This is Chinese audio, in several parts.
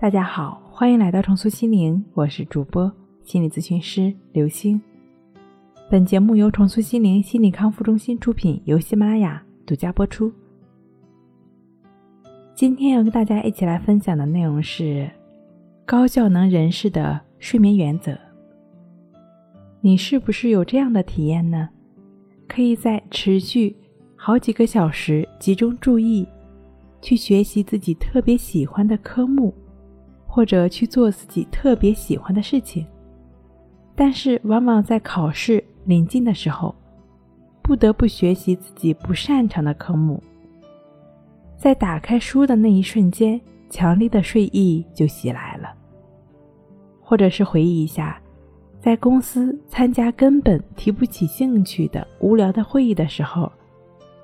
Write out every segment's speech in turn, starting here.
大家好，欢迎来到重塑心灵，我是主播心理咨询师刘星。本节目由重塑心灵心理康复中心出品，由喜马拉雅独家播出。今天要跟大家一起来分享的内容是高效能人士的睡眠原则。你是不是有这样的体验呢？可以在持续好几个小时集中注意去学习自己特别喜欢的科目。或者去做自己特别喜欢的事情，但是往往在考试临近的时候，不得不学习自己不擅长的科目。在打开书的那一瞬间，强烈的睡意就袭来了。或者是回忆一下，在公司参加根本提不起兴趣的无聊的会议的时候，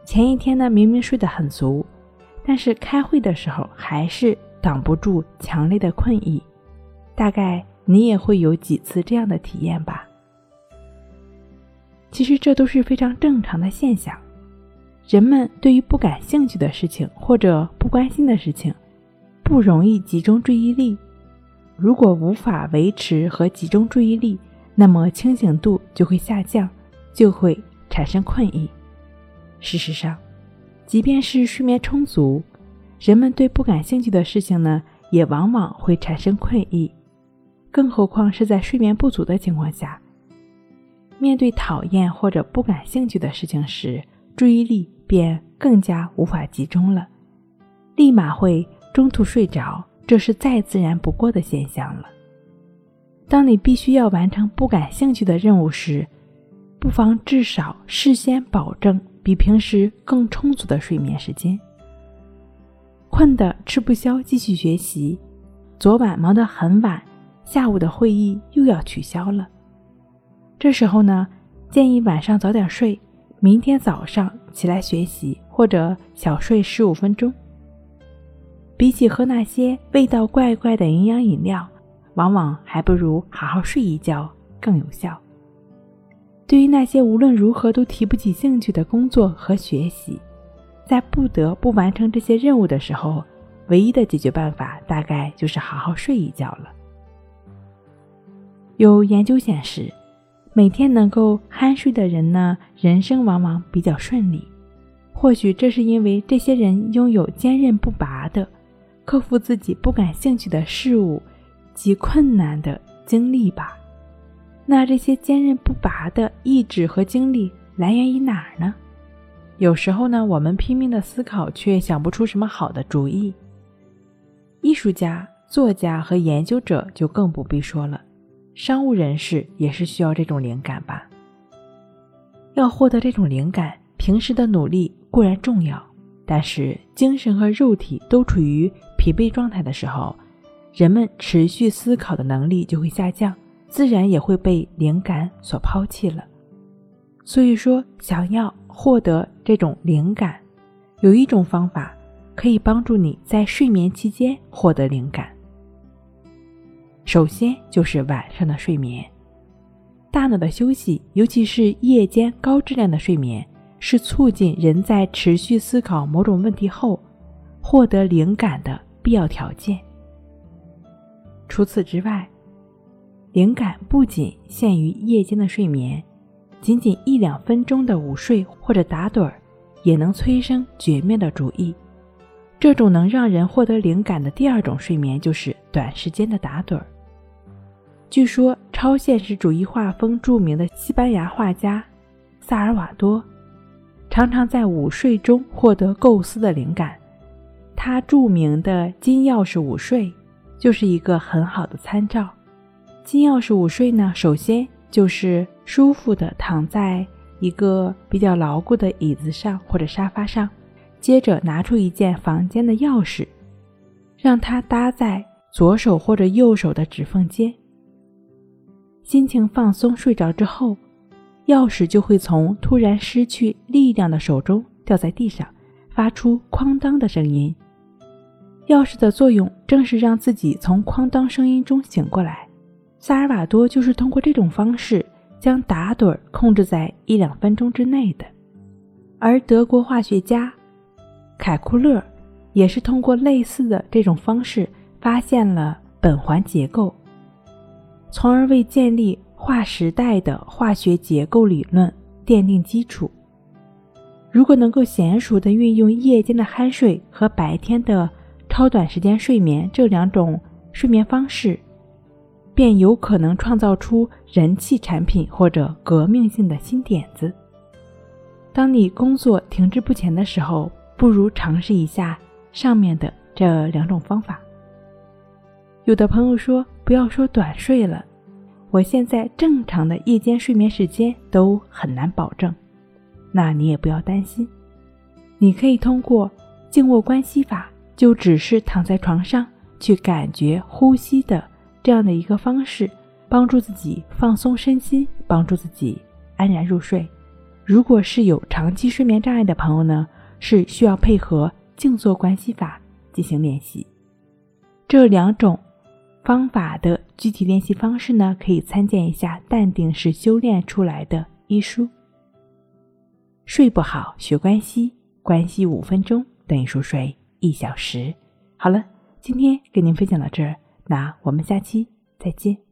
前一天呢明明睡得很足，但是开会的时候还是。挡不住强烈的困意，大概你也会有几次这样的体验吧。其实这都是非常正常的现象。人们对于不感兴趣的事情或者不关心的事情，不容易集中注意力。如果无法维持和集中注意力，那么清醒度就会下降，就会产生困意。事实上，即便是睡眠充足。人们对不感兴趣的事情呢，也往往会产生困意，更何况是在睡眠不足的情况下。面对讨厌或者不感兴趣的事情时，注意力便更加无法集中了，立马会中途睡着，这是再自然不过的现象了。当你必须要完成不感兴趣的任务时，不妨至少事先保证比平时更充足的睡眠时间。困得吃不消，继续学习。昨晚忙得很晚，下午的会议又要取消了。这时候呢，建议晚上早点睡，明天早上起来学习，或者小睡十五分钟。比起喝那些味道怪怪的营养饮料，往往还不如好好睡一觉更有效。对于那些无论如何都提不起兴趣的工作和学习，在不得不完成这些任务的时候，唯一的解决办法大概就是好好睡一觉了。有研究显示，每天能够酣睡的人呢，人生往往比较顺利。或许这是因为这些人拥有坚韧不拔的克服自己不感兴趣的事物及困难的经历吧。那这些坚韧不拔的意志和精力来源于哪儿呢？有时候呢，我们拼命的思考，却想不出什么好的主意。艺术家、作家和研究者就更不必说了，商务人士也是需要这种灵感吧。要获得这种灵感，平时的努力固然重要，但是精神和肉体都处于疲惫状态的时候，人们持续思考的能力就会下降，自然也会被灵感所抛弃了。所以说，想要。获得这种灵感，有一种方法可以帮助你在睡眠期间获得灵感。首先就是晚上的睡眠，大脑的休息，尤其是夜间高质量的睡眠，是促进人在持续思考某种问题后获得灵感的必要条件。除此之外，灵感不仅限于夜间的睡眠。仅仅一两分钟的午睡或者打盹儿，也能催生绝妙的主意。这种能让人获得灵感的第二种睡眠，就是短时间的打盹儿。据说，超现实主义画风著名的西班牙画家萨尔瓦多，常常在午睡中获得构思的灵感。他著名的金钥匙午睡，就是一个很好的参照。金钥匙午睡呢，首先。就是舒服的躺在一个比较牢固的椅子上或者沙发上，接着拿出一件房间的钥匙，让它搭在左手或者右手的指缝间。心情放松，睡着之后，钥匙就会从突然失去力量的手中掉在地上，发出哐当的声音。钥匙的作用正是让自己从哐当声音中醒过来。萨尔瓦多就是通过这种方式将打盹控制在一两分钟之内的，而德国化学家凯库勒也是通过类似的这种方式发现了苯环结构，从而为建立划时代的化学结构理论奠定基础。如果能够娴熟地运用夜间的酣睡和白天的超短时间睡眠这两种睡眠方式，便有可能创造出人气产品或者革命性的新点子。当你工作停滞不前的时候，不如尝试一下上面的这两种方法。有的朋友说：“不要说短睡了，我现在正常的夜间睡眠时间都很难保证。”那你也不要担心，你可以通过静卧观息法，就只是躺在床上去感觉呼吸的这样的一个方式，帮助自己放松身心，帮助自己安然入睡。如果是有长期睡眠障碍的朋友呢，是需要配合静坐关息法进行练习。这两种方法的具体练习方式呢，可以参见一下《淡定是修炼出来的》一书。睡不好，学关系，关系五分钟等于熟睡一小时。好了，今天给您分享到这儿，那我们下期再见。